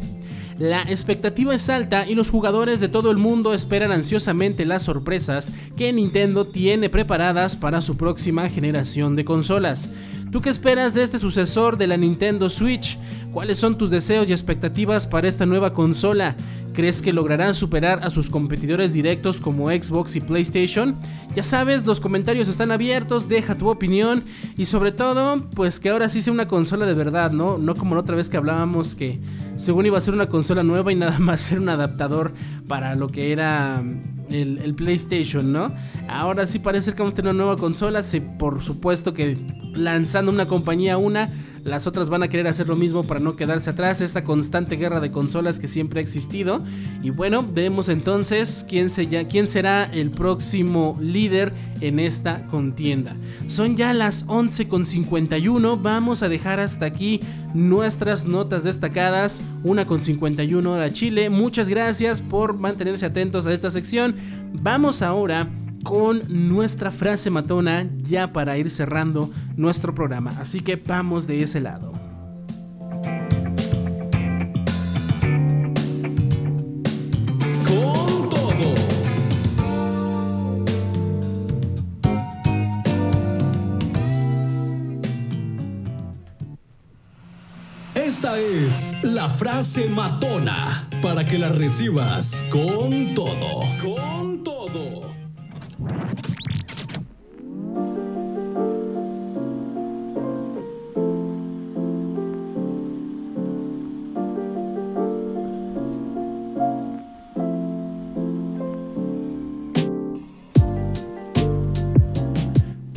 Speaker 1: La expectativa es alta y los jugadores de todo el mundo esperan ansiosamente las sorpresas que Nintendo tiene preparadas para su próxima generación de consolas. ¿Tú qué esperas de este sucesor de la Nintendo Switch? ¿Cuáles son tus deseos y expectativas para esta nueva consola? ¿Crees que lograrán superar a sus competidores directos como Xbox y PlayStation? Ya sabes, los comentarios están abiertos, deja tu opinión y sobre todo, pues que ahora sí sea una consola de verdad, ¿no? No como la otra vez que hablábamos que según iba a ser una consola nueva y nada más ser un adaptador para lo que era el, PlayStation, ¿no? Ahora sí parece que vamos a tener una nueva consola, sí, por supuesto que lanzando una compañía una las otras van a querer hacer lo mismo para no quedarse atrás, esta constante guerra de consolas que siempre ha existido. Y bueno, vemos entonces quién, será el próximo líder en esta contienda. Son ya las 11.51, vamos a dejar hasta aquí nuestras notas destacadas, una con 51 hora Chile. Muchas gracias por mantenerse atentos a esta sección. Vamos ahora con nuestra frase matona ya para ir cerrando nuestro programa. Así que vamos de ese lado.
Speaker 2: Con todo. Esta es la frase matona para que la recibas con todo. Con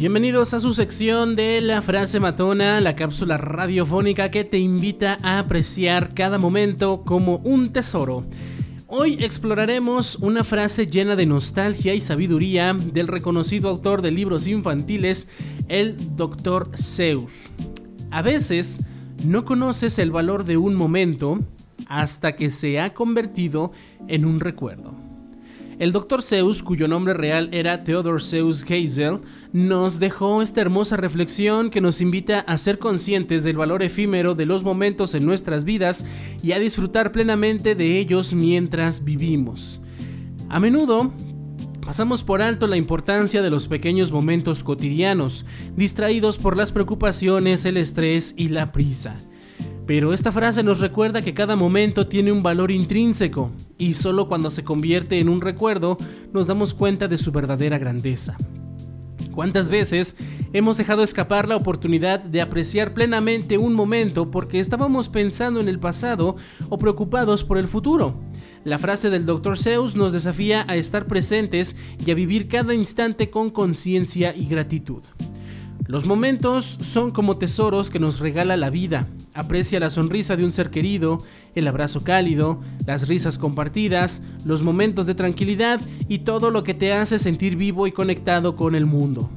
Speaker 1: Bienvenidos a su sección de la frase matona, la cápsula radiofónica que te invita a apreciar cada momento como un tesoro. Hoy exploraremos una frase llena de nostalgia y sabiduría del reconocido autor de libros infantiles, el Dr. Zeus. A veces no conoces el valor de un momento hasta que se ha convertido en un recuerdo. El Dr. Zeus, cuyo nombre real era Theodore Zeus Hazel, nos dejó esta hermosa reflexión que nos invita a ser conscientes del valor efímero de los momentos en nuestras vidas y a disfrutar plenamente de ellos mientras vivimos. A menudo Pasamos por alto la importancia de los pequeños momentos cotidianos, distraídos por las preocupaciones, el estrés y la prisa. Pero esta frase nos recuerda que cada momento tiene un valor intrínseco y solo cuando se convierte en un recuerdo nos damos cuenta de su verdadera grandeza. ¿Cuántas veces hemos dejado escapar la oportunidad de apreciar plenamente un momento porque estábamos pensando en el pasado o preocupados por el futuro? La frase del Dr. Zeus nos desafía a estar presentes y a vivir cada instante con conciencia y gratitud. Los momentos son como tesoros que nos regala la vida. Aprecia la sonrisa de un ser querido, el abrazo cálido, las risas compartidas, los momentos de tranquilidad y todo lo que te hace sentir vivo y conectado con el mundo.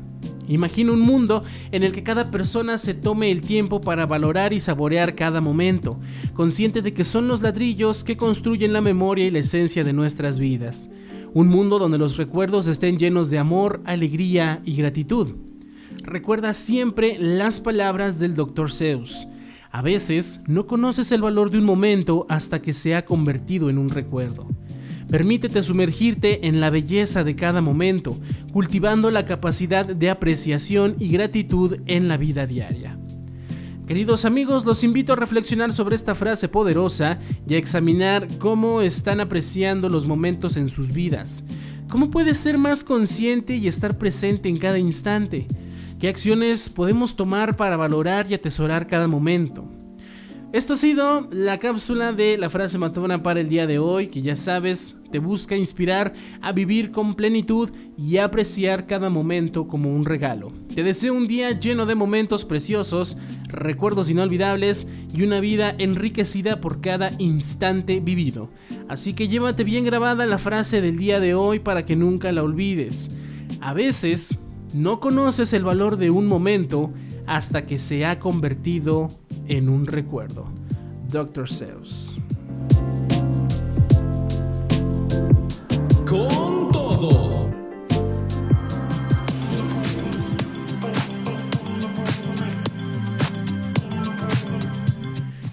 Speaker 1: Imagina un mundo en el que cada persona se tome el tiempo para valorar y saborear cada momento, consciente de que son los ladrillos que construyen la memoria y la esencia de nuestras vidas. Un mundo donde los recuerdos estén llenos de amor, alegría y gratitud recuerda siempre las palabras del Dr. Zeus. A veces no conoces el valor de un momento hasta que se ha convertido en un recuerdo. Permítete sumergirte en la belleza de cada momento, cultivando la capacidad de apreciación y gratitud en la vida diaria. Queridos amigos, los invito a reflexionar sobre esta frase poderosa y a examinar cómo están apreciando los momentos en sus vidas. ¿Cómo puedes ser más consciente y estar presente en cada instante? ¿Qué acciones podemos tomar para valorar y atesorar cada momento? Esto ha sido la cápsula de la frase matona para el día de hoy, que ya sabes, te busca inspirar a vivir con plenitud y apreciar cada momento como un regalo. Te deseo un día lleno de momentos preciosos, recuerdos inolvidables y una vida enriquecida por cada instante vivido. Así que llévate bien grabada la frase del día de hoy para que nunca la olvides. A veces no conoces el valor de un momento hasta que se ha convertido en un recuerdo. Dr. Seuss.
Speaker 2: Con todo.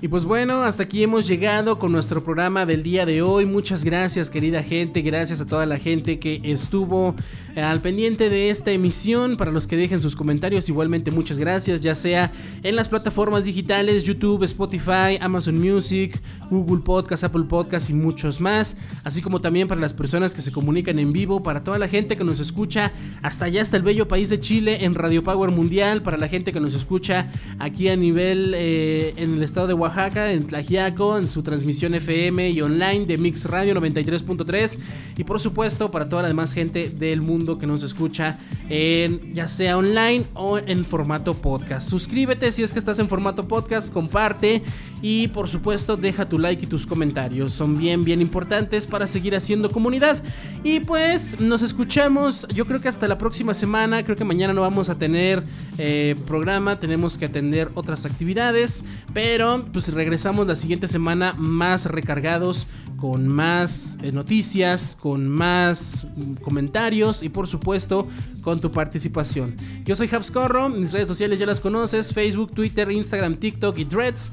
Speaker 1: Y pues bueno, hasta aquí hemos llegado con nuestro programa del día de hoy. Muchas gracias querida gente, gracias a toda la gente que estuvo al pendiente de esta emisión. Para los que dejen sus comentarios, igualmente muchas gracias, ya sea en las plataformas digitales, YouTube, Spotify, Amazon Music, Google Podcast, Apple Podcast y muchos más. Así como también para las personas que se comunican en vivo, para toda la gente que nos escucha hasta allá, hasta el bello país de Chile en Radio Power Mundial, para la gente que nos escucha aquí a nivel eh, en el estado de Oaxaca, en Tlajiaco, en su transmisión FM y online de Mix Radio 93.3 y por supuesto para toda la demás gente del mundo que nos escucha en ya sea online o en formato podcast. Suscríbete si es que estás en formato podcast, comparte y por supuesto deja tu like y tus comentarios. Son bien bien importantes para seguir haciendo comunidad. Y pues nos escuchamos, yo creo que hasta la próxima semana, creo que mañana no vamos a tener eh, programa, tenemos que atender otras actividades, pero pues regresamos la siguiente semana más recargados, con más eh, noticias, con más comentarios y por supuesto con tu participación. Yo soy Habscorro, mis redes sociales ya las conoces, Facebook, Twitter, Instagram, TikTok y Threads.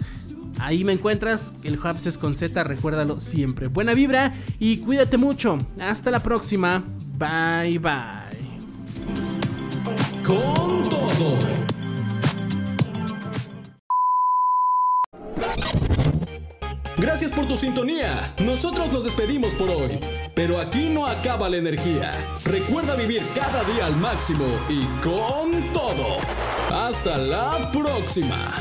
Speaker 1: Ahí me encuentras, el Hubs es con Z, recuérdalo siempre. Buena vibra y cuídate mucho. Hasta la próxima. Bye bye.
Speaker 2: Con todo. Gracias por tu sintonía. Nosotros nos despedimos por hoy. Pero aquí no acaba la energía. Recuerda vivir cada día al máximo y con todo. Hasta la próxima.